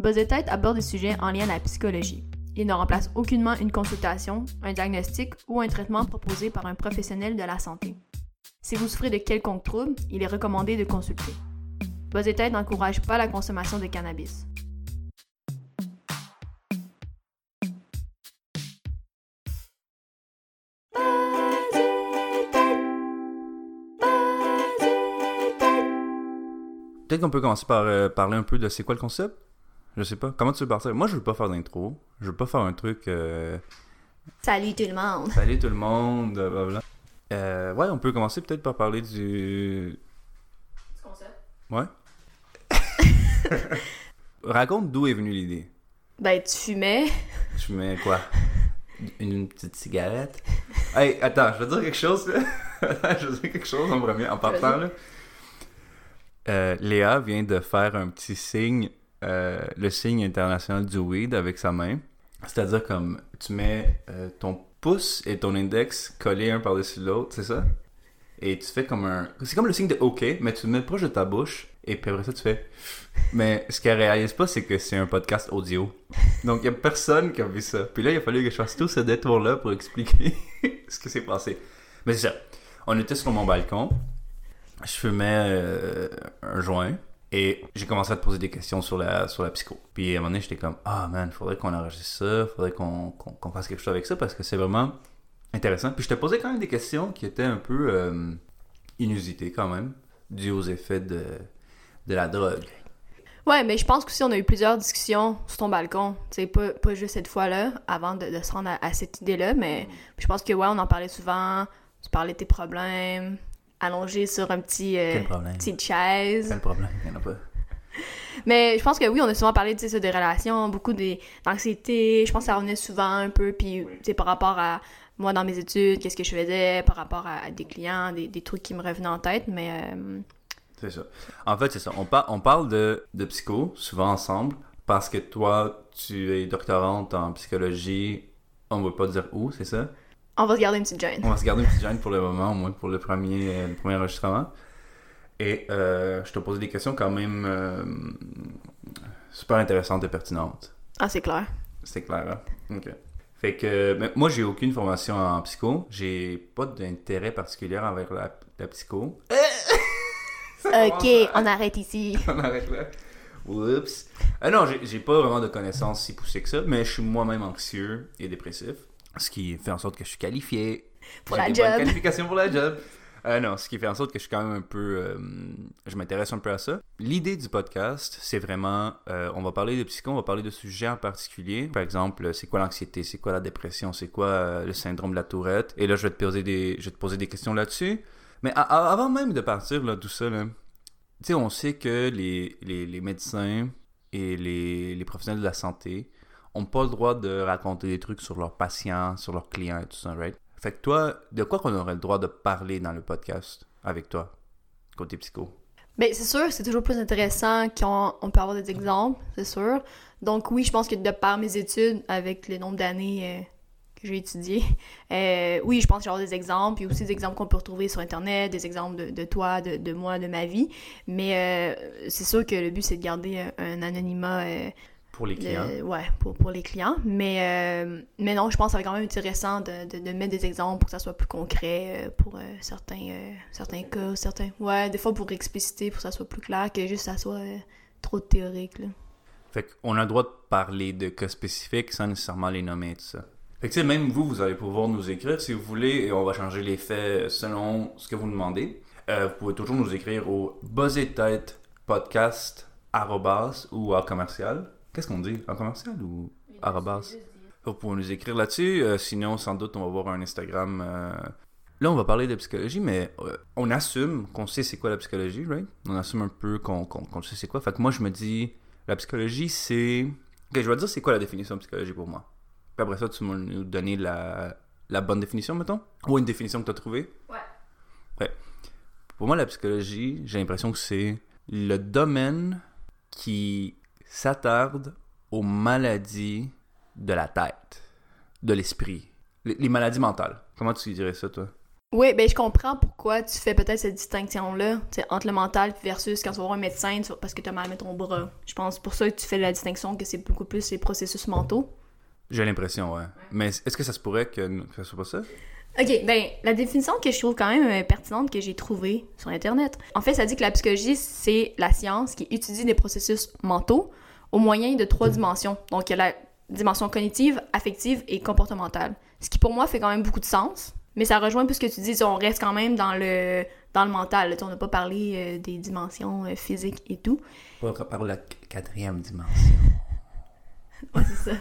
Buzz Tête aborde des sujets en lien à la psychologie. Il ne remplace aucunement une consultation, un diagnostic ou un traitement proposé par un professionnel de la santé. Si vous souffrez de quelconque trouble, il est recommandé de consulter. Buzz Tête n'encourage pas la consommation de cannabis. Peut-être qu'on peut commencer par euh, parler un peu de c'est quoi le concept? Je sais pas. Comment tu veux partir? Moi, je veux pas faire d'intro. Je veux pas faire un truc. euh, Salut tout le monde! Salut tout le monde, blablabla. Euh, ouais, on peut commencer peut-être par parler du. Ouais. Raconte d'où est venue l'idée. Ben, tu fumais. Tu mets quoi? Une, une petite cigarette? Hey, attends, je veux dire quelque chose là. je veux dire quelque chose en premier, en partant là. Euh, Léa vient de faire un petit signe, euh, le signe international du weed avec sa main. C'est-à-dire comme tu mets euh, ton pouce et ton index collés un par-dessus l'autre, c'est ça? Et tu fais comme un... C'est comme le signe de OK, mais tu le mets proche de ta bouche, et puis après ça, tu fais... Mais ce qu'elle réalise pas, c'est que c'est un podcast audio. Donc, il y a personne qui a vu ça. Puis là, il a fallu que je fasse tout ce détour-là pour expliquer ce qui s'est passé. Mais c'est ça. On était sur mon balcon. Je fumais euh, un joint. Et j'ai commencé à te poser des questions sur la, sur la psycho. Puis à un moment donné, j'étais comme, ah man, faudrait qu'on enregistre ça, faudrait qu'on fasse quelque chose avec ça parce que c'est vraiment intéressant. Puis je te posais quand même des questions qui étaient un peu euh, inusitées quand même, dues aux effets de, de la drogue. Ouais, mais je pense qu'aussi on a eu plusieurs discussions sur ton balcon. Sais, pas, pas juste cette fois-là, avant de, se rendre à, à cette idée-là, mais je pense que ouais, on en parlait souvent. Tu parlais de tes problèmes, allongé sur un petit, euh, petite chaise. Quel problème? Il y en a pas. Mais je pense que oui, on a souvent parlé ça, des relations, beaucoup d'anxiété. Je pense que ça revenait souvent un peu, puis sais, par rapport à moi dans mes études, qu'est-ce que je faisais, par rapport à, à des clients, des, des trucs qui me revenaient en tête, mais euh, C'est ça. En fait, c'est ça. On, par- on parle de, de psycho, souvent ensemble, parce que toi, tu es doctorante en psychologie. On ne va pas dire où, c'est ça? On va se garder une petite gêne. On va se garder une petite gêne pour le moment, au moins pour le premier, euh, le premier enregistrement. Et euh, je te posais des questions quand même euh, super intéressantes et pertinentes. Ah, c'est clair. C'est clair, hein? Ok. Fait que mais moi, j'ai aucune formation en psycho. J'ai pas d'intérêt particulier envers la, la psycho. Ok, on arrête ici. On arrête là. Oups. Ah non, j'ai pas vraiment de connaissances si poussées que ça, mais je suis moi-même anxieux et dépressif. Ce qui fait en sorte que je suis qualifié. Pour la job. qualifications pour la job. Euh, non, ce qui fait en sorte que je suis quand même un peu. euh, je m'intéresse un peu à ça. L'idée du podcast, c'est vraiment. euh, on va parler de psycho, on va parler de sujets en particulier. Par exemple, c'est quoi l'anxiété, c'est quoi la dépression, c'est quoi le syndrome de la tourette? Et là, je vais te poser des, je vais te poser des questions là-dessus. Mais avant même de partir, là, tout ça, là, tu sais, on sait que les, les, les médecins et les, les professionnels de la santé ont pas le droit de raconter des trucs sur leurs patients, sur leurs clients et tout ça, right? Fait que toi, de quoi qu'on aurait le droit de parler dans le podcast avec toi, côté psycho? Ben, c'est sûr, c'est toujours plus intéressant quand on peut avoir des exemples, c'est sûr. Donc oui, je pense que de par mes études, avec le nombre d'années euh, que j'ai étudié, euh, oui, je pense que avoir des exemples, puis aussi des exemples qu'on peut retrouver sur Internet, des exemples de, toi, de, moi, de ma vie. Mais euh, c'est sûr que le but, c'est de garder un, anonymat Pour les clients. le- ouais, pour, pour les clients. Mais, euh, mais non, je pense que ça va quand même intéressant de, de, de mettre des exemples pour que ça soit plus concret euh, pour euh, certains, certains cas, certains. Ouais, des fois pour expliciter, pour que ça soit plus clair, que juste ça soit trop théorique. Là. Fait qu'on a le droit de parler de cas spécifiques sans nécessairement les nommer tout ça. Fait que même vous, vous allez pouvoir nous écrire si vous voulez et on va changer les faits selon ce que vous demandez. Vous pouvez toujours nous écrire au buzzetête podcast ou à commercial. Qu'est-ce qu'on dit? En commercial ou arrobas? Vous pouvez nous écrire là-dessus. euh, sinon, sans doute, on va voir un Instagram. euh. Là, on va parler de psychologie, mais euh, on assume qu'on sait c'est quoi la psychologie, right? On assume un peu qu'on qu'on- qu'on sait c'est quoi. Fait que moi, je me dis, la psychologie, c'est... Ok, je vais te dire c'est quoi la définition de psychologie pour moi. Puis après ça, tu vas nous donner la, la bonne définition, mettons? Ou une définition que tu as trouvée? Ouais. Ouais. Pour moi, la psychologie, j'ai l'impression que c'est le domaine qui s'attarde aux maladies de la tête, de l'esprit, les, les maladies mentales. Comment tu dirais ça, toi? Oui, ben je comprends pourquoi tu fais peut-être cette distinction-là, entre le mental versus quand tu vas voir un médecin parce que tu as mal à ton bras. Je pense pour ça que tu fais la distinction que c'est beaucoup plus les processus mentaux. J'ai l'impression, ouais. Mais est-ce que ça se pourrait que, que ce soit pas ça? Ok, ben la définition que je trouve quand même euh, pertinente que j'ai trouvée sur Internet, en fait, ça dit que la psychologie, c'est la science qui étudie des processus mentaux au moyen de trois dimensions. Donc, il y a la dimension cognitive, affective et comportementale. Ce qui pour moi fait quand même beaucoup de sens, mais ça rejoint peu ce que tu dis, on reste quand même dans le, dans le mental. on n'a pas parlé euh, des dimensions euh, physiques et tout. Pas par la quatrième dimension. Ouais, c'est ça.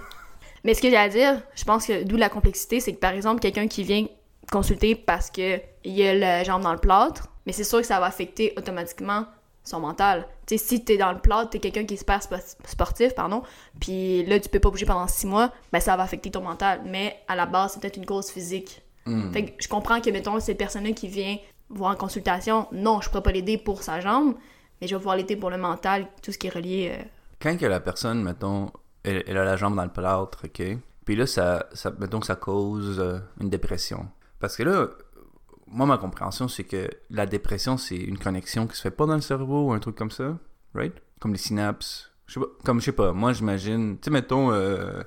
Mais ce que j'ai à dire, je pense que d'où la complexité, c'est que par exemple, quelqu'un qui vient consulter parce que il a la jambe dans le plâtre, mais c'est sûr que ça va affecter automatiquement son mental. Tu sais, si t'es dans le plâtre, t'es quelqu'un qui est super spo- sportif, pardon, puis là, tu peux pas bouger pendant six mois, ben ça va affecter ton mental. Mais à la base, c'est peut-être une cause physique. Hmm. Fait que je comprends que, mettons, cette personne-là qui vient voir en consultation, non, je pourrais pas l'aider pour sa jambe, mais je vais pouvoir l'aider pour le mental, tout ce qui est relié. euh, Quand que la personne, mettons, elle, elle a la jambe dans le plâtre, ok? Puis là, ça, ça, mettons que ça cause euh, une dépression. Parce que là, moi, ma compréhension, c'est que la dépression, c'est une connexion qui se fait pas dans le cerveau ou un truc comme ça, right? Comme les synapses. Je sais pas, comme, je sais pas, moi, j'imagine, tu sais, mettons, euh,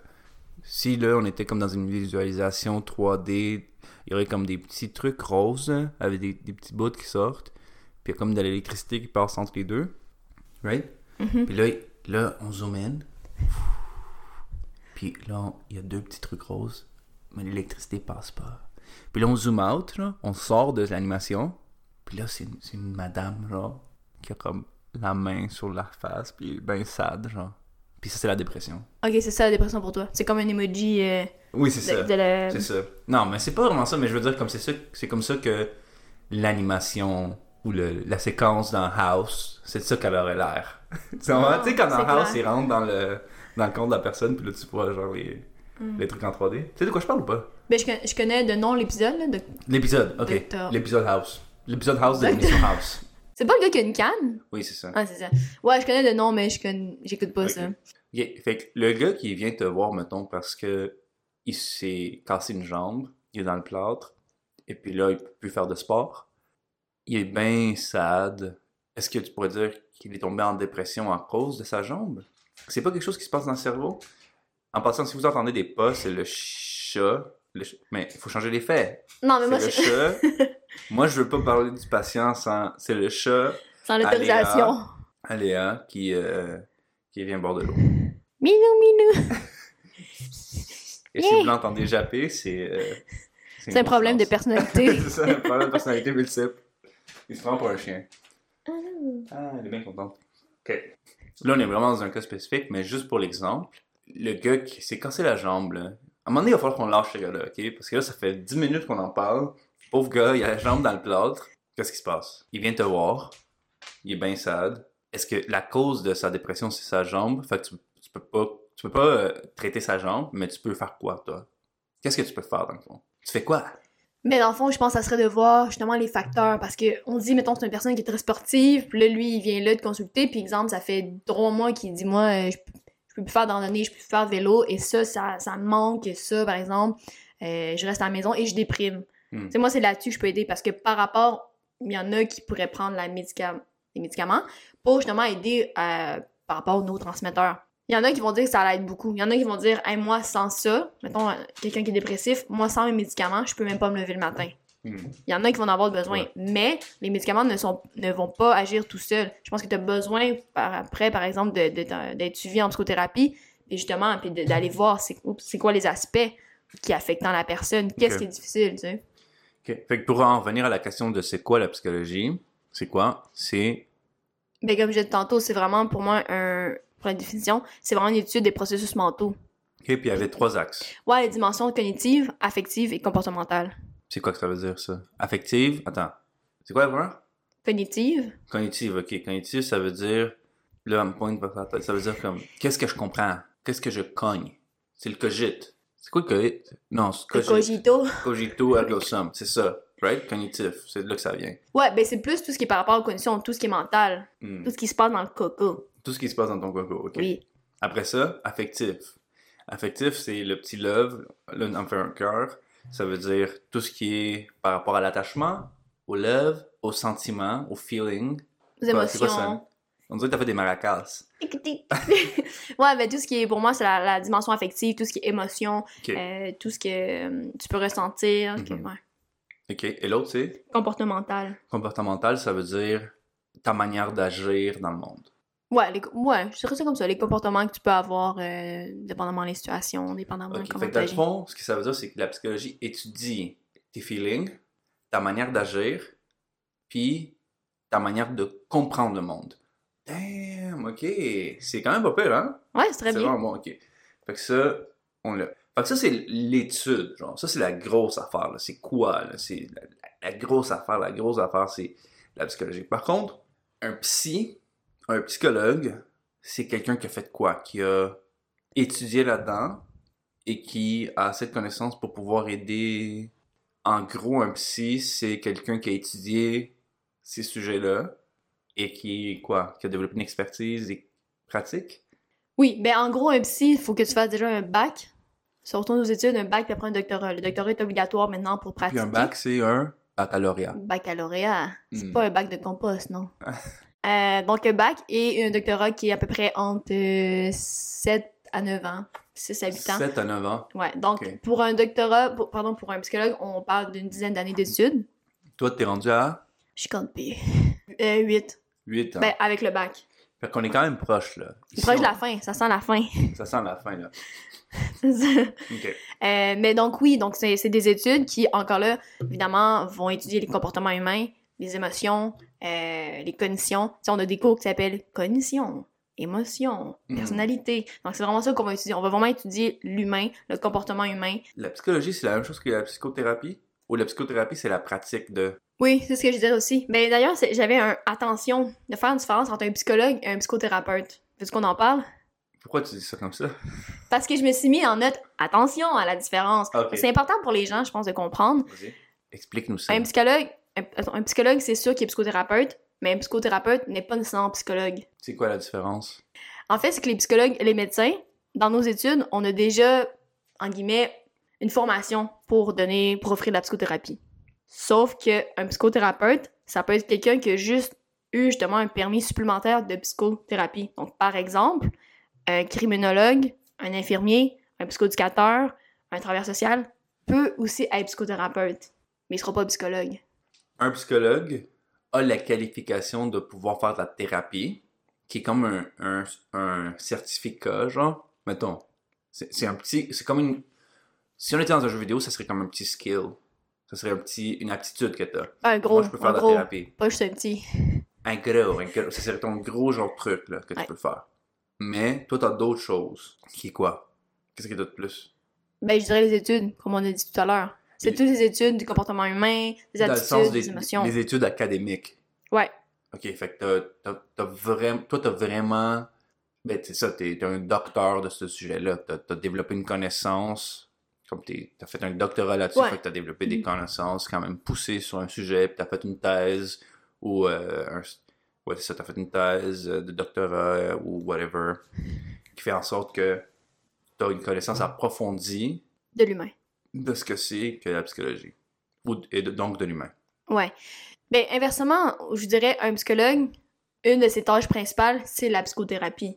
si là, on était comme dans une visualisation 3D, il y aurait comme des petits trucs roses, avec des, des petits bouts qui sortent, puis il y a comme de l'électricité qui passe entre les deux, right? Puis là, là, on zoom in. Puis là, il y a deux petits trucs roses, mais l'électricité passe pas. Puis là, on zoom out, là, on sort de l'animation. Puis là, c'est une, madame, genre, qui a comme la main sur la face, puis ben sad, genre. Puis ça, c'est la dépression. Ok, c'est ça la dépression pour toi. C'est comme un emoji euh, Oui, c'est la... C'est ça. Non, mais c'est pas vraiment ça, mais je veux dire, comme c'est ça, c'est comme ça que l'animation ou le, la séquence dans House, c'est de ça qu'elle aurait l'air. tu sais, Ah, quand dans c'est House, clair. il rentre dans le, dans le compte de la personne, puis là, tu vois, genre, les, Mm. les trucs en 3D. Tu sais de quoi je parle ou pas? Ben, je, je connais de nom l'épisode, de- L'épisode, ok. L'épisode House. L'épisode House de l'émission House. C'est pas le gars qui a une canne? Oui, c'est ça. Ah, c'est ça. Ouais, je connais de nom, mais je connais... j'écoute pas ça. Ok, Fait que le gars qui vient te voir, mettons, parce que il s'est cassé une jambe, il est dans le plâtre, et puis là, il peut plus faire de sport, il est bien sad. Est-ce que tu pourrais dire qu'il est tombé en dépression à cause de sa jambe? C'est pas quelque chose qui se passe dans le cerveau? En passant, si vous entendez des pas, c'est le chat. le ch- Mais il faut changer les faits. Non, mais C'est moi, le chat. Moi, je veux pas parler du patient sans... C'est le chat, sans l'autorisation. Aléa, qui, euh, qui vient boire de l'eau. Minou, minou. Et si vous l'entendez japper, c'est. euh, C'est un problème de personnalité. c'est ça, un problème de personnalité multiple. Il se prend pour un chien. Ah, elle est bien contente. Ok. Là, on est vraiment dans un cas spécifique, mais juste pour l'exemple, le gars qui s'est cassé la jambe, là, à un moment donné, il va falloir qu'on lâche ce gars-là, ok? Parce que là, ça fait 10 minutes qu'on en parle. Pauvre gars, il a la jambe dans le plâtre. Qu'est-ce qui se passe? Il vient te voir. Il est bien sad. Est-ce que la cause de sa dépression, c'est sa jambe? Fait que tu, peux pas, tu peux pas euh, traiter sa jambe, mais tu peux faire quoi, toi? Qu'est-ce que tu peux faire, dans le fond? Tu fais quoi? Mais dans le fond, je pense que ça serait de voir justement les facteurs. Parce que on dit, mettons, c'est une personne qui est très sportive, puis là, lui, il vient là te consulter, puis exemple, ça fait trois mois qu'il dit, moi, euh, je, je peux plus faire d'andonnée, je peux plus faire de vélo, et ça, ça, ça me manque, ça, par exemple, euh, je reste à la maison et je déprime. Hmm. Tu sais, moi, c'est là-dessus que je peux aider, parce que par rapport, il y en a qui pourraient prendre la médicam- les médicaments pour justement aider euh, par rapport aux neurotransmetteurs. Il y en a qui vont dire que ça l'aide beaucoup. Il y en a qui vont dire, hey, moi, sans ça, mettons, euh, quelqu'un qui est dépressif, moi, sans mes médicaments, je peux même pas me lever le matin. Hmm. Il y en a qui vont en avoir besoin. Ouais. Mais les médicaments ne, sont, ne vont pas agir tout seuls. Je pense que tu as besoin, par, après, par exemple, de- de- d'être suivi en psychothérapie, et justement, puis d'aller voir c'est quoi les aspects qui affectent la personne, qu'est-ce qui est difficile, tu sais? Fait que pour en revenir à la question de c'est quoi la psychologie, c'est quoi? C'est. Ben, comme je disais tantôt, c'est vraiment pour moi un. Pour la définition, c'est vraiment une étude des processus mentaux. Ok, puis il y avait trois axes. Ouais, les dimensions cognitives, affectives et comportementales. C'est quoi que ça veut dire, ça? Affective? Attends. C'est quoi la première? Cognitives, Cognitive, ok. Cognitive, ça veut dire. Là, me pointe vers la tête. Ça veut dire comme. Qu'est-ce que je comprends? Qu'est-ce que je cogne? C'est le cogite. C'est quoi le cogite? Non, c'est le cogito. Cogito ergo sum. C'est ça. Right? Cognitif. C'est de là que ça vient. Ouais, ben c'est plus tout ce qui est par rapport aux conditions, tout ce qui est mental, Hmm. tout ce qui se passe dans le coco. Tout ce qui se passe dans ton coco, ok. Oui. Après ça, affectif. Affectif, c'est le petit love. Là, on fait un cœur. Ça veut dire tout ce qui est par rapport à l'attachement, au love, au sentiment, au feeling. Les Quoi, c'est quoi émotions. On dirait que t'as fait des maracas. ouais, mais tout ce qui est, pour moi, c'est la, la dimension affective, tout ce qui est émotion, euh, tout ce que euh, tu peux ressentir, que- Mhm. ouais. OK. Et l'autre, c'est? Comportemental. comportemental, ça veut dire ta manière d'agir dans le monde. Ouais, les, ouais, je dirais ça comme ça, les comportements que tu peux avoir, euh, dépendamment des situations, dépendamment de Ok, comment fait que dans le fond, ce que ça veut dire, c'est que la psychologie étudie tes feelings, ta manière d'agir, puis ta manière de comprendre le monde. Damn, ok. C'est quand même pas pire, hein? Ouais, c'est très c'est bien. vraiment bon, ok. Fait que ça, on l'a. Fait que ça, c'est l'étude, genre. Ça, c'est la grosse affaire, là. C'est quoi, là? C'est la, la- la grosse affaire, la grosse affaire, c'est la psychologie. Par contre, un psy, un psychologue, c'est quelqu'un qui a fait quoi? Qui a étudié là-dedans et qui a assez de connaissances pour pouvoir aider. En gros, un psy, c'est quelqu'un qui a étudié ces sujets-là et qui, quoi, qui a développé une expertise et pratique. Oui, ben en gros, un psy, il faut que tu fasses déjà un bac. Si on retourne aux études, un bac, puis après un doctorat. Le doctorat est obligatoire maintenant pour Puis pratiquer. un bac, c'est un baccalauréat. Baccalauréat. C'est Hmm. pas un bac de compost, non. Euh, donc, un bac et un doctorat qui est à peu près entre euh, 7 à 9 ans. 6 à 8 ans. 7 à 9 ans. Ouais, donc pour un doctorat, pour- pardon, pour un psychologue, on parle d'une dizaine d'années d'études. Toi, t'es rendu à? Je compte plus. Euh, 8. 8 ans. Ben, avec le bac. Fait qu'on est quand même proche, là. Ici, Proche de la fin, ça sent la fin. Ça sent la fin, là. C'est ça. OK. Euh, mais donc oui, donc c'est c'est des études qui, encore là, évidemment, vont étudier les comportements humains, les émotions, euh, les cognitions. Tu sais, on a des cours qui s'appellent cognition, émotion, Mhm. personnalité. Donc c'est vraiment ça qu'on va étudier. On va vraiment étudier l'humain, le comportement humain. La psychologie, c'est la même chose que la psychothérapie? Ou la psychothérapie, c'est la pratique de... Oui, c'est ce que je disais aussi. Mais d'ailleurs, c'est- j'avais un attention de faire une différence entre un psychologue et un psychothérapeute. Veux-tu qu'on en parle? Pourquoi tu dis ça comme ça? Parce que je me suis mis en note attention à la différence. C'est important pour les gens, je pense, de comprendre. Explique-nous ça. Un psychologue, un, psychologue, c'est sûr qu'il est psychothérapeute, mais un psychothérapeute n'est pas nécessairement psychologue. C'est quoi la différence? En fait, c'est que les psychologues et les médecins, dans nos études, on a déjà, en guillemets, une formation pour donner, pour offrir de la psychothérapie. Sauf que un psychothérapeute, ça peut être quelqu'un qui a juste eu justement un permis supplémentaire de psychothérapie. Donc, par exemple, un criminologue, un infirmier, un psychoéducateur, un travailleur social peut aussi être psychothérapeute, mais il sera pas psychologue. Un psychologue a la qualification de pouvoir faire de la thérapie, qui est comme un, un, un certificat, genre, mettons. C'est un petit... C'est comme une... Si on était dans un jeu vidéo, ça serait comme un petit skill. Ça serait un petit, une aptitude que t'as. Un gros, Moi, je peux faire un de la gros, thérapie. pas juste un petit. Un gros, un gros. Ça serait ton gros genre de truc, là, que tu peux faire. Mais, toi, t'as d'autres choses. Qui est quoi? Qu'est-ce que t'as de plus? Ben, je dirais les études, comme on a dit tout à l'heure. C'est Les- toutes les études du comportement humain, des Dans le attitudes, sens des, des, émotions. des études académiques. Ouais. Ok, fait que t'as, t'as, t'as vraiment, toi, t'as vraiment, ben, c'est ça, t'es, t'es un docteur de ce sujet-là. T'as, t'as développé une connaissance, comme t'es, t'as fait un doctorat là-dessus, Ouais. fait que t'as développé des Mhm. connaissances quand même poussées sur un sujet, puis t'as fait une thèse, ou, euh, un, ouais, c'est ça, t'as fait une thèse euh, de doctorat, euh, ou whatever, qui fait en sorte que t'as une connaissance approfondie De l'humain. De ce que c'est que la psychologie. Ou, et de- donc de l'humain. Ouais. Ben, inversement, je dirais, un psychologue, une de ses tâches principales, c'est la psychothérapie.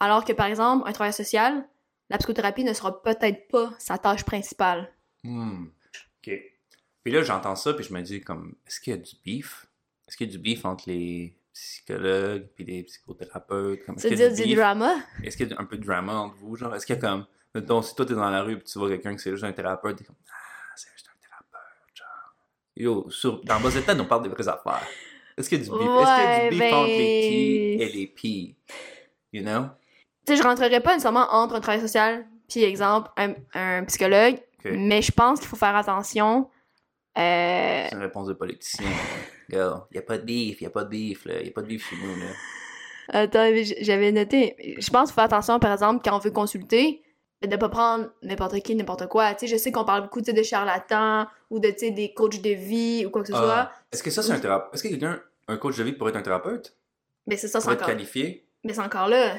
Alors que, par exemple, un travailleur social, la psychothérapie ne sera peut-être pas sa tâche principale. Hmm. OK. Puis là, j'entends ça, puis je me dis, comme, est-ce qu'il y a du beef? Est-ce qu'il y a du beef entre les psychologues puis les psychothérapeutes? Comme, est-ce y a dire du beef? drama? Est-ce qu'il y a un peu de drama entre vous? Genre, est-ce qu'il y a comme, mettons, si toi t'es dans la rue puis tu vois quelqu'un qui c'est juste un thérapeute, t'es comme, ah, c'est juste un thérapeute, genre. Yo, sur, dans Buzz on parle des vraies affaires. Est-ce qu'il y a du beef? Est-ce qu'il y a Ouais, du beef ben- entre les T et les P? You know? Tu sais, je rentrerai pas nécessairement entre un travailleur social puis, exemple, un, un psychologue, mais je pense qu'il faut faire attention. Euh, C'est une réponse de politicien. Girl, y a pas de beef, y a pas de beef, là. Y a pas de beef chez nous, là. Attends, j'avais noté. Je pense qu'il faut faire attention, par exemple, quand on veut consulter, de pas prendre n'importe qui, n'importe quoi. Tu sais, je sais qu'on parle beaucoup de charlatans ou de, des coachs de vie ou quoi que ce soit. Ah, Est-ce que ça, c'est un thérapeute? Est-ce que quelqu'un, un coach de vie pourrait être un thérapeute? Mais c'est ça, c'est Pour être encore... qualifié? Mais c'est encore là.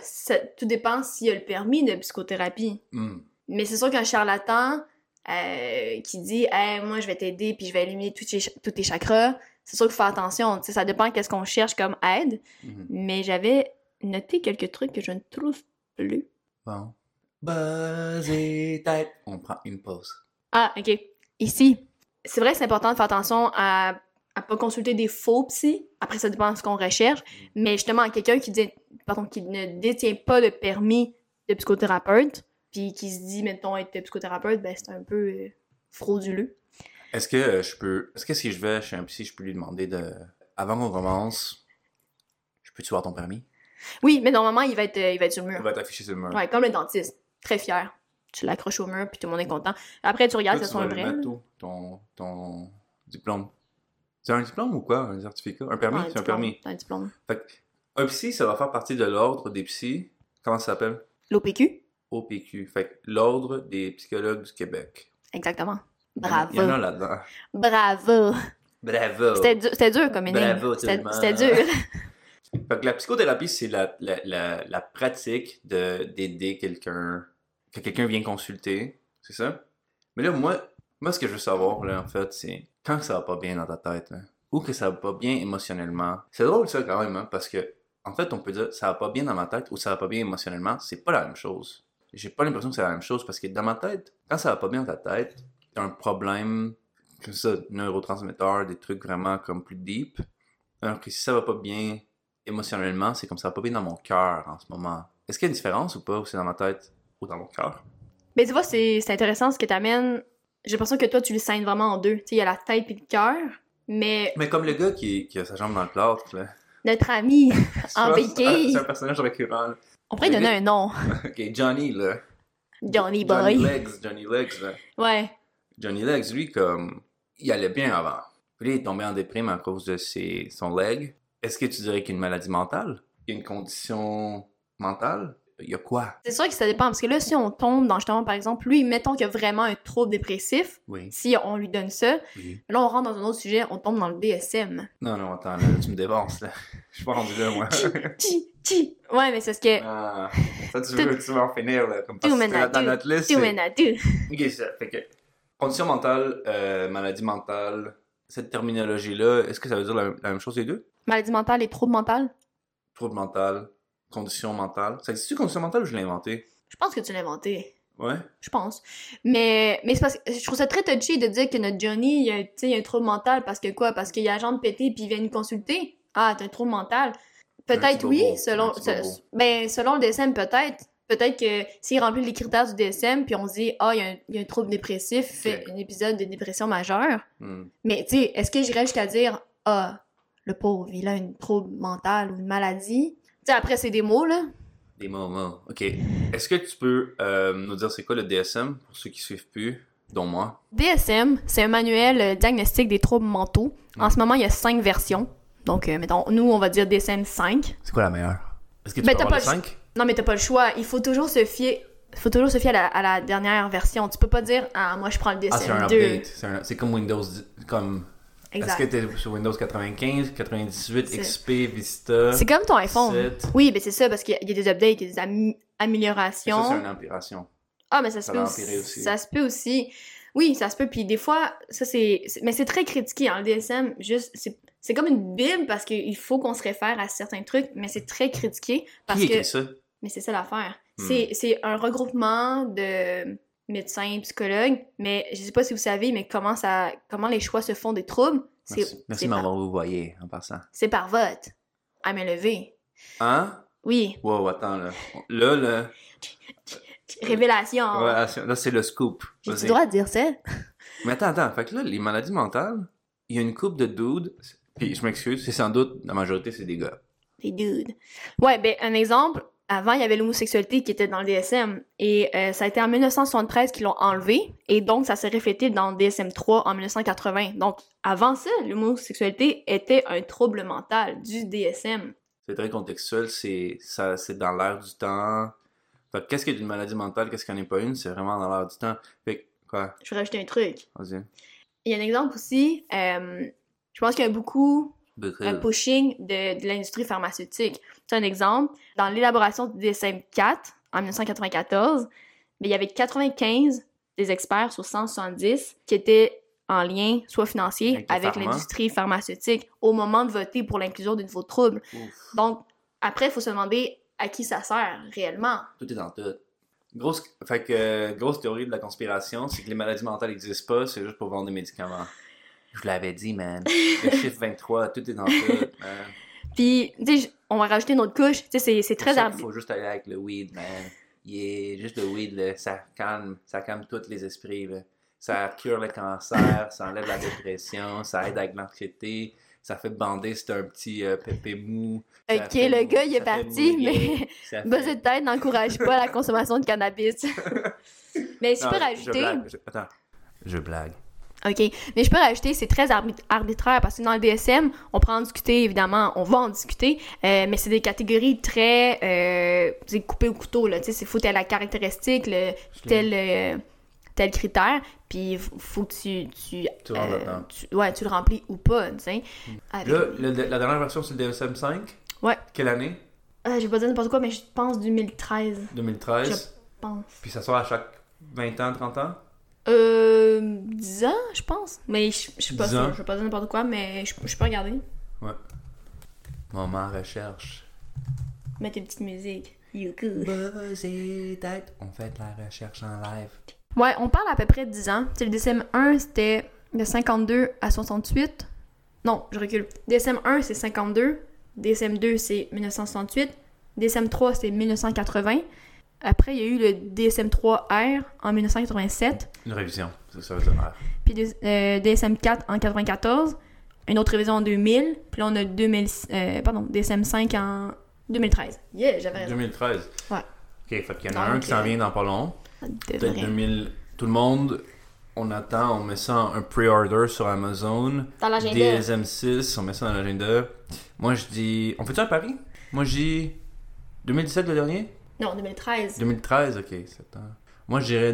Tout dépend s'il y a le permis de psychothérapie. Hmm. Mais c'est sûr qu'un charlatan, euh, qui dit hey, moi je vais t'aider puis je vais éliminer tous tes, chakras c'est sûr qu'il faut faire attention ça dépend qu'est-ce qu'on cherche comme aide Mhm. mais j'avais noté quelques trucs que je ne trouve plus Bon. Buzz et tête. On prend une pause. ah ok ici c'est vrai que c'est important de faire attention à à pas consulter des faux psy après ça dépend de ce qu'on recherche mais justement quelqu'un qui dit pardon qui ne détient pas de permis de psychothérapeute puis qui se dit mettons être psychothérapeute ben c'est un peu euh, frauduleux Est-ce que euh, je peux. Est-ce que si je vais chez un psy, je peux lui demander de. Avant qu'on commence, je peux-tu voir ton permis? Oui, mais normalement, il va être, euh, il va être sur le Il mur. va t'afficher sur le mur. Ouais, comme le dentiste. Très fier. Tu l'accroches au mur, puis tout le monde est content. Après, tu regardes, ça tu sont vas lui vrai. mettre où? Ton, ton diplôme. C'est un diplôme ou quoi? Un certificat? Un permis? c'est un permis. Un diplôme. Fait un psy, ça va faire partie de l'ordre des psys. Comment ça s'appelle? L'OPQ? OPQ. Fait l'ordre des psychologues du Québec. Exactement. A- Il y en a Bravo. là-dedans. Bravo. Bravo! C'était dur, dur comme énigme. Bravo, c'était dur. Fait que la psychothérapie, c'est la, la, la, la pratique de d'aider quelqu'un, que quelqu'un vient consulter, c'est ça? Mais là, moi, moi, ce que je veux savoir, là, en fait, c'est quand ça va pas bien dans ta tête, là, ou que ça va pas bien émotionnellement. C'est drôle, ça, quand même, hein, parce que, en fait, on peut dire ça va pas bien dans ma tête ou ça va pas bien émotionnellement, c'est pas la même chose. J'ai pas l'impression que c'est la même chose parce que dans ma tête, quand ça va pas bien dans ta tête, t'as un problème, comme ça, neurotransmetteur, des trucs vraiment comme plus deep. Alors que si ça va pas bien émotionnellement, c'est comme ça va pas bien dans mon cœur en ce moment. Est-ce qu'il y a une différence ou pas, ou c'est dans ma tête ou dans mon cœur? Mais tu vois, c'est intéressant ce que t'amènes. J'ai l'impression que toi, tu le scènes vraiment en deux. Tu sais, il y a la tête puis le cœur. Mais Mais comme le gars qui, qui a sa jambe dans le plâtre, là. notre ami, En béquille. C'est un personnage récurrent. là. on pourrait lui donner un nom. Ok, Johnny, là. Johnny Johnny Boy. Legs, Johnny Legs, là. Ouais. Johnny Legs, lui, comme, il allait bien avant. Puis il est tombé en déprime à cause de ses, son leg. Est-ce que tu dirais qu'il y a une maladie mentale? Il y a une condition mentale? Il y a quoi? C'est sûr que ça dépend. Parce que là, si on tombe dans justement, par exemple, lui, mettons qu'il y a vraiment un trouble dépressif, Oui. si on lui donne ça, Oui. là, on rentre dans un autre sujet, on tombe dans le DSM. Non, non, attends, là, tu me dévances, là. Je suis pas rendu là, moi. Chi, chi. Ouais, mais c'est ce que. ah, ça, tu veux, tu veux en finir, là. Comme parce que dans notre liste, Tout tout. Ok, ça fait que condition mentale, euh, maladie mentale, cette terminologie-là, est-ce que ça veut dire la, la même chose les deux? Maladie mentale et trouble mental? Trouble mental, condition mentale. Ça existe-tu condition mentale ou je l'ai inventé? Je pense que tu l'as inventé. Ouais. Je pense. Mais, mais c'est parce que je trouve ça très touchy de dire que notre Johnny, il a, tu sais, il a un trouble mental parce que quoi? Parce qu'il a la jambe pétée puis il vient nous consulter. Ah, t'as un trouble mental. Peut-être oui, selon, se- ben, selon le DSM, peut-être. Peut-être que s'il remplit les critères du DSM puis on se dit, ah, il y, a un- il y a un trouble dépressif, il fait un épisode de dépression majeure. Hmm. Mais tu sais, est-ce que j'irais jusqu'à dire Ah, le pauvre, il a une trouble mentale ou une maladie? Tu sais, après, c'est des mots, là. Des moments. Ok. Est-ce que tu peux euh, nous dire c'est quoi le DSM pour ceux qui suivent plus, dont moi? DSM, c'est un manuel euh, diagnostic des troubles mentaux. En Mm. ce moment, il y a cinq versions. Donc, euh, mettons, nous, on va dire DSM 5. C'est quoi la meilleure? Est-ce que tu Ben, peux avoir pas le le 5? Non, mais t'as pas le choix. Il faut toujours se fier. faut toujours se fier à la, à la dernière version. Tu peux pas dire Ah, moi, je prends le Ah, c'est un DSM 2. update. C'est comme Windows. Comme... Est-ce que t'es sur Windows 95, 98, C'est- XP, Vista? C'est comme ton iPhone. 7? Oui, mais c'est ça, parce qu'il y a- il y a des updates, il y a des am- Ça, c'est améliorations. une empiration. Ah, mais ça se peut aussi. Ça se peut aussi. Oui, ça se peut. Puis des fois, ça c'est. Mais c'est très critiqué, hein, le DSM. Juste, c'est. Comme une bible parce qu'il faut qu'on se réfère à certains trucs, mais c'est très critiqué parce Qui que. écrit ça? Mais c'est ça l'affaire. Hmm. C'est- un regroupement de médecins, psychologues, mais je sais pas si vous savez, mais comment ça, comment les choix se font des troubles, c'est Merci, Merci de m'avoir vous voyé en passant. c'est par vote. À main levée. Hein? Oui. Wow, attends, là. Là, là. Révélation. Là, c'est le scoop. Vas-y. le droit de dire ça? Mais attends, attends. Fait que là, les maladies mentales, il y a une coupe de dudes. Puis je m'excuse, c'est sans doute, la majorité, c'est des gars. Les dudes. Ouais, ben, un exemple, avant, il y avait l'homosexualité qui était dans le DSM. Et euh, ça a été en 1973 qu'ils l'ont enlevé. Et donc, ça s'est reflété dans le DSM 3 en 1980. Donc, avant ça, l'homosexualité était un trouble mental du DSM. C'est très contextuel, c'est ça, c'est dans l'air du temps. Fait que qu'est-ce qu'il y a d'une maladie mentale, qu'est-ce qu'il n'y en a pas une, c'est vraiment dans l'air du temps. Fait que, quoi, Je vais rajouter un truc. vas-y. Il y a un exemple aussi. euh, je pense qu'il y a beaucoup un pushing de, de l'industrie pharmaceutique. C'est un exemple. Dans l'élaboration du DSM 4 en 1994, mais il y avait 95 des experts sur 170 qui étaient en lien, soit financier, Avec le avec pharma. l'industrie pharmaceutique au moment de voter pour l'inclusion de nouveaux troubles. Ouf. Donc, après, il faut se demander à qui ça sert réellement. Tout est dans tout. Grosse, fait que, grosse théorie de la conspiration, c'est que les maladies mentales n'existent pas, c'est juste pour vendre des médicaments. Je vous l'avais dit, man. Le chiffre 23, tout est dans tout. man. Puis, tu sais, on va rajouter une autre couche. Tu sais, c'est- c'est C'est très arbitraire. faut juste aller avec le weed, man. Yeah, juste le weed, là, ça calme, ça calme tous les esprits, là. Ça cure le cancer, ça enlève la dépression, ça aide avec l'anxiété, ça fait bander si t'as un petit euh, pépé mou. Ok, le mou- gars, il est parti, mouiller, mais buzz fait- de tête n'encourage pas la consommation de cannabis. mais je Non, peux je rajouter. blague, je- Attends, je blague. OK? Mais je peux rajouter, c'est très arbi- arbitraire parce que dans le DSM, on peut en discuter, évidemment, on va en discuter, euh, mais c'est des catégories très euh, c'est coupé au couteau, là. Tu sais, c'est faut telle la caractéristique, le, tel, euh, tel critère, puis faut que tu. Tu, Tu ouais, tu le remplis ou pas, tu sais. Avec- Là, le- la dernière version, c'est le DSM-5. Ouais. Quelle année? Euh, je vais pas dire n'importe quoi, mais je pense 2013, 2013. je pense. Puis ça sort à chaque 20 ans, 30 ans? Euh. 10 ans, je pense. Mais je je suis pas 10 ans? sûre. Je vais pas dire n'importe quoi, mais je, je peux regarder. Moment recherche. Mets tes petites musiques. Et tête. On fait de la recherche en live. Ouais, on parle à peu près de 10 ans. Tu sais, le DSM-1, c'était de 52 à 68. Non, je recule. DSM-1, c'est 52. DSM-2, c'est 1968. DSM-3, c'est 1980. Après, il y a eu le DSM-3R en 1987. Une révision, c'est ça. Puis des- euh, DSM-4 en 94. Une autre révision en 2000. Puis là, on a 2000, euh, pardon, DSM-5 en 2013. Yeah, j'avais raison. 2013. Ouais. Ok, fait qu'il y en a Donc, un qui s'en euh, vient dans pas long. Ça Peut-être devrait. 2000. Tout le monde, on attend, on met ça en un pre-order sur Amazon. Dans l'agenda. DSM6, on met ça dans l'agenda. Moi, je dis. On fait-tu un pari Moi, je dis. 2017 le dernier? Non, 2013. 2013, ok, 7 ans. Moi, je dirais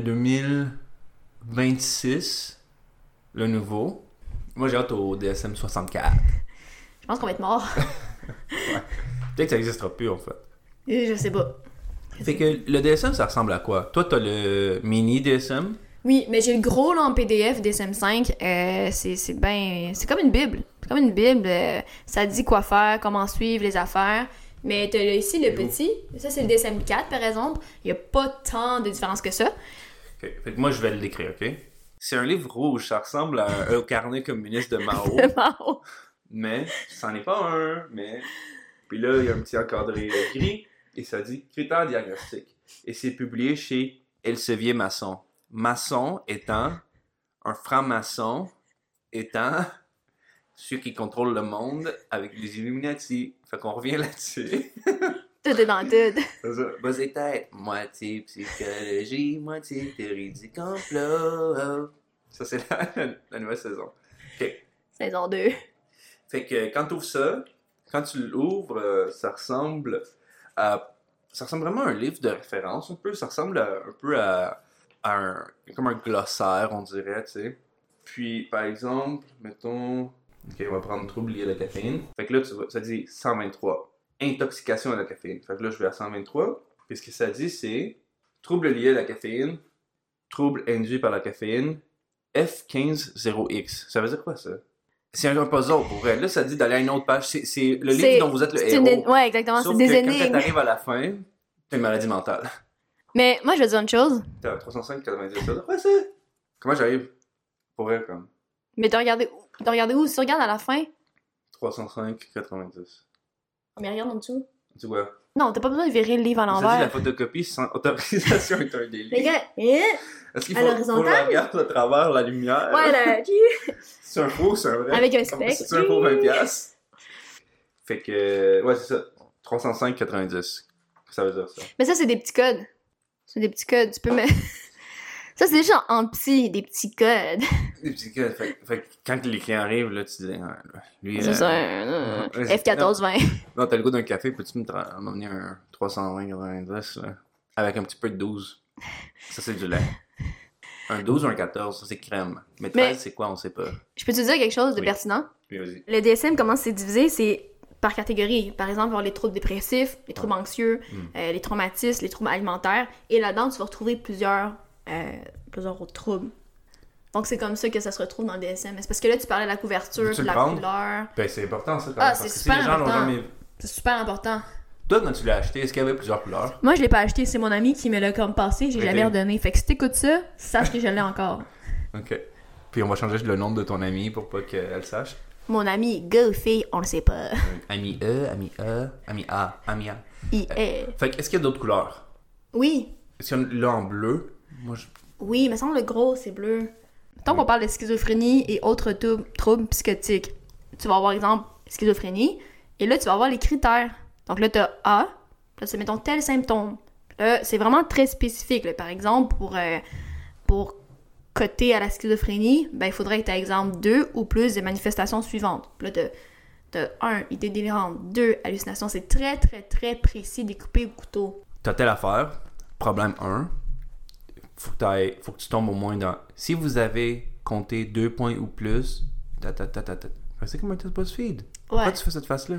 2026, le nouveau. Moi, j'ai hâte au DSM 64. Je pense qu'on va être mort. Peut-être que ça n'existera plus, en fait. Je sais pas. Fait que le DSM, ça ressemble à quoi? Toi, t'as le mini DSM. Oui, mais j'ai le gros là en PDF DSM5. Euh, c'est c'est ben, c'est comme une bible. C'est comme une bible. euh, ça dit quoi faire, comment suivre les affaires. Mais t'as là, ici le petit. Ça c'est le DSM4 par exemple. Il y a pas tant de différence que ça. Fait que moi, je vais le décrire, ok? C'est un livre rouge, ça ressemble à un, un carnet communiste de Mao. Mais c'en est pas un, mais. Puis là, il y a un petit encadré gris et ça dit critères diagnostiques. Et c'est publié chez Elsevier Masson. Maçon étant un franc-maçon étant ceux qui contrôlent le monde avec les Illuminati. Fait qu'on revient là-dessus. Tout est dans tout. C'est. Buzz et tête, moitié psychologie, moitié théorie du complot. Ça, c'est la, la nouvelle saison. Saison 2. Fait que quand tu ouvres ça, quand tu l'ouvres, euh, ça ressemble à. Ça ressemble vraiment à un livre de référence, un peu. Ça ressemble à- un peu à, à un. comme un glossaire, on dirait, tu sais. Puis, par exemple, mettons. Ok, on va prendre trouble lié à la caféine. Fait que là, tu vois, ça dit 123. Intoxication à la caféine. Fait que là, je vais à 123. Puis ce que ça dit, c'est trouble lié à la caféine, trouble induit par la caféine, F150X. Ça veut dire quoi, ça? C'est un puzzle pour vrai. Là, ça dit d'aller à une autre page. C'est le livre dont vous êtes le C'est une... héros. Ouais, exactement. C'est que des quand énigmes. t'arrives à la fin, t'as une maladie mentale. Mais moi, je vais dire une chose. T'es à 305, 90. Ça doit- Ouais, ça? Comment j'arrive? Pour vrai, comme. Mais t'as regardé où? T'as regardé où? Si tu regardes à la fin? 305, 90. Mais regarde en dessous. Tu vois? Non, t'as pas besoin de virer le livre à dit la l'envers. photocopie sans autorisation est un Les délit. gars, eh? Est-ce qu'il faut, faut l'horizontale? le travers la lumière? Ouais, là. C'est un faux, c'est un vrai. Avec un Comment- spec. C'est un faux 20 piastres. Fait que, ouais, c'est ça. 305, 90. Ça veut dire ça. Mais ça, c'est des petits codes. C'est des petits codes. Tu peux mettre. ça, c'est déjà en petit, des petits codes. Fait, fait quand les clients arrivent, là, tu dis, ah, lui, C'est euh, ça, un, un ouais, c'est- F1420. Non, t'as le goût d'un café, peux-tu m'amener un 320, 90, là, avec un petit peu de 12? Ça, c'est du lait. Un 12 ou un 14, ça, c'est crème. Mais 13, Mais- c'est quoi, on sait pas. Je peux te dire quelque chose de Oui. pertinent? Puis vas-y. Le DSM, comment c'est divisé? C'est par catégorie. Par exemple, avoir les troubles dépressifs, les troubles anxieux, Mm. euh, les traumatismes, les troubles alimentaires. Et là-dedans, tu vas retrouver plusieurs, euh, plusieurs autres troubles. Donc c'est comme ça que ça se retrouve dans le DSM. Mais parce que là, tu parlais de la couverture, de la prendre? couleur. Ben, c'est important ça quand Ah, même. que si super les gens l'ont important. jamais. C'est super important. Toi, quand tu l'as acheté, est-ce qu'il y avait plusieurs couleurs? Moi, je l'ai pas acheté, c'est mon ami qui me l'a comme passé, j'ai jamais redonné. Fait que si t'écoutes ça, sache que je l'ai encore. Ok. Puis on va changer le nom de ton ami pour pas qu'elle sache. Mon ami, ou fille, on le sait pas. Ami E, ami E, ami A, ami A. Il est. Fait que, est-ce qu'il y a d'autres couleurs? Oui, Est-ce qu'il y en a là en bleu? Moi, je. oui, me semble le gros, c'est bleu. Tant qu'on parle de schizophrénie et autres trou- troubles psychotiques, tu vas avoir, exemple, schizophrénie, et là, tu vas avoir les critères. Donc là, tu as A, là, c'est mettons tel symptôme. Là, c'est vraiment très spécifique. Par exemple, pour, euh, pour coter à la schizophrénie, ben, il faudrait que tu exemple, deux ou plus des manifestations suivantes. Là, tu as 1, idée délirante, 2, hallucination. C'est très, très, très précis, découpé au couteau. T'as telle affaire. Problème 1. Faut que, faut que tu tombes au moins dans. Si vous avez compté deux points ou plus. Ta, ta, ta, ta, ta. Que C'est comme un test BuzzFeed. Pourquoi Ouais. tu fais cette face-là?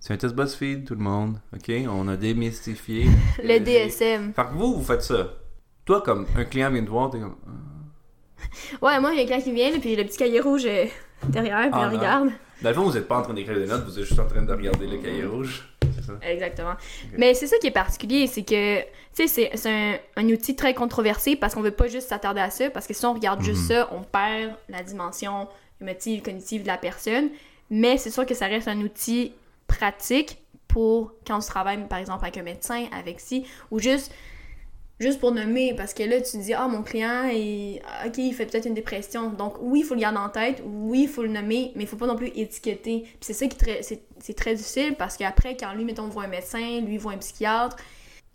C'est un test BuzzFeed, tout le monde. Ok? On a démystifié. Le DSM. Fait que vous, vous faites ça. Toi, comme un client vient te voir, t'es comme. Ouais, moi, il y a quelqu'un qui vient, puis le petit cahier rouge euh, derrière, puis Ah, non. regarde. Dans le fond, vous êtes pas en train d'écrire des notes, vous êtes juste en train de regarder le cahier rouge. Ça Exactement. Mais c'est ça qui est particulier, c'est que, tu sais, c'est- un, un outil très controversé parce qu'on veut pas juste s'attarder à ça, parce que si on regarde juste Mhm. ça, on perd la dimension émotive, cognitive de la personne. Mais c'est sûr que ça reste un outil pratique pour quand tu travailles, par exemple, avec un médecin, avec si, ou juste, juste pour nommer, parce que là, tu te dis, ah, mon client, il, ok, il fait peut-être une dépression. Donc, oui, il faut le garder en tête, oui, il faut le nommer, mais il faut pas non plus étiqueter. Puis c'est ça qui est très, c'est, c'est très difficile, parce qu'après, quand lui, mettons, voit un médecin, lui voit un psychiatre,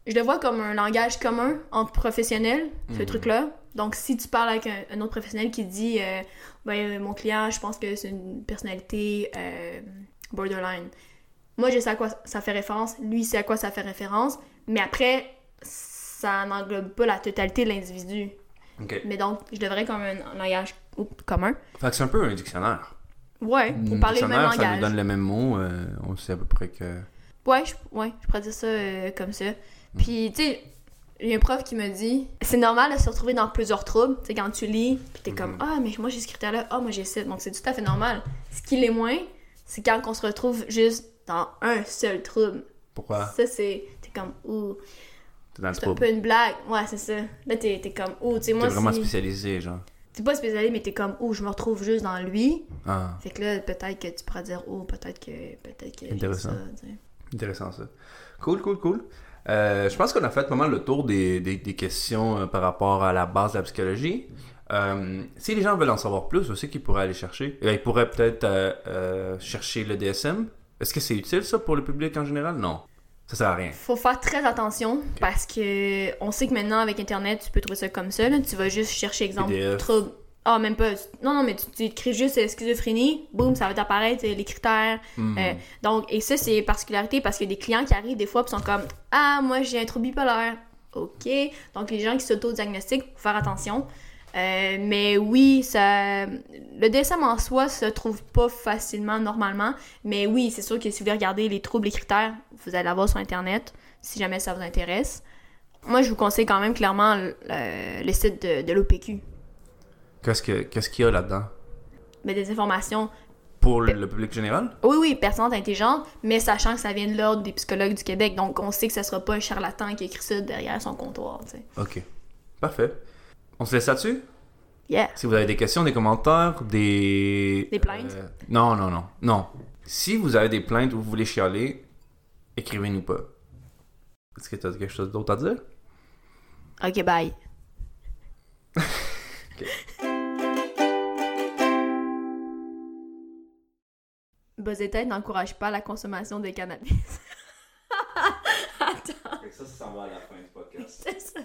je le vois comme un langage commun entre professionnels, ce Mhm. truc-là. Donc, si tu parles avec un, un autre professionnel qui dit, euh, ben, euh, mon client, je pense que c'est une personnalité euh, borderline. Moi, je sais à quoi ça fait référence, lui sait à quoi ça fait référence, mais après, ça n'englobe pas la totalité de l'individu. Mais donc, je devrais comme un, langage commun. Fait que c'est un peu un dictionnaire. Ouais, pour Un parler le même dictionnaire, ça nous langage. donne le même mot, euh, on sait à peu près que. Ouais, je, ouais, je pourrais dire ça euh, comme ça. Puis, tu sais, il y a un prof qui me dit c'est normal de se retrouver dans plusieurs troubles. Tu sais, quand tu lis, puis t'es comme Mhm. Ah, mais moi j'ai ce critère-là, ah, moi j'ai ça. Donc, c'est tout à fait normal. Ce qui l'est moins, c'est quand on se retrouve juste dans un seul trouble. Pourquoi? Ça, c'est. T'es comme Ouh, T'es dans le c'est un trouble. peu une blague. Ouais, c'est ça. Là, t'es t'es comme Ouh, tu sais, T'es moi, vraiment si. spécialisé, genre. T'es pas spécialisé, mais t'es comme Ouh, je me retrouve juste dans lui. Ah, Fait que là, peut-être que tu pourras dire Oh, peut-être que. Peut-être que. j'ai Intéressant. ça, tu sais. intéressant ça. Cool, cool, cool. Euh, je pense qu'on a fait pas mal le tour des, des, des questions euh, par rapport à la base de la psychologie. Euh, si les gens veulent en savoir plus, sais qu'ils pourraient aller chercher? Euh, Ils pourraient peut-être euh, euh, chercher le DSM. Est-ce que c'est utile ça pour le public en général? Non. Ça sert à rien. Faut faire très attention parce que on sait que maintenant avec internet tu peux trouver ça comme ça là. tu vas juste chercher exemple trouble ah même pas non non mais tu, tu écris juste euh, schizophrénie boum ça va t'apparaître euh, les critères Hmm. Euh, donc et ça c'est une particularité parce qu'il y a des clients qui arrivent des fois puis sont comme ah moi j'ai un trouble bipolaire ok donc les gens qui s'auto-diagnostiquent faut faire attention Euh, mais oui, ça, le DSM en soi se trouve pas facilement normalement, mais oui, c'est sûr que si vous voulez regarder les troubles et critères, vous allez l'avoir sur Internet, si jamais ça vous intéresse. Moi, je vous conseille quand même clairement le, le- le site de, de l'OPQ. Qu'est-ce que- qu'est-ce qu'il y a là-dedans? Mais des informations, Pour le, le public général? oui, oui, pertinentes, intelligentes, mais sachant que ça vient de l'Ordre des psychologues du Québec, donc on sait que ça sera pas un charlatan qui écrit ça derrière son comptoir, tu sais. Ok. Parfait. On se laisse là-dessus? Yeah! Si vous avez des questions, des commentaires, des... Des plaintes? Euh, non, non, non. Non. Si vous avez des plaintes ou vous voulez chialer, écrivez-nous pas. Est-ce que tu as quelque chose d'autre à dire? Ok, bye. Buzz et tête n'encourage pas la consommation de cannabis. Attends, Ça, ça s'en va à la fin du podcast. c'est ça.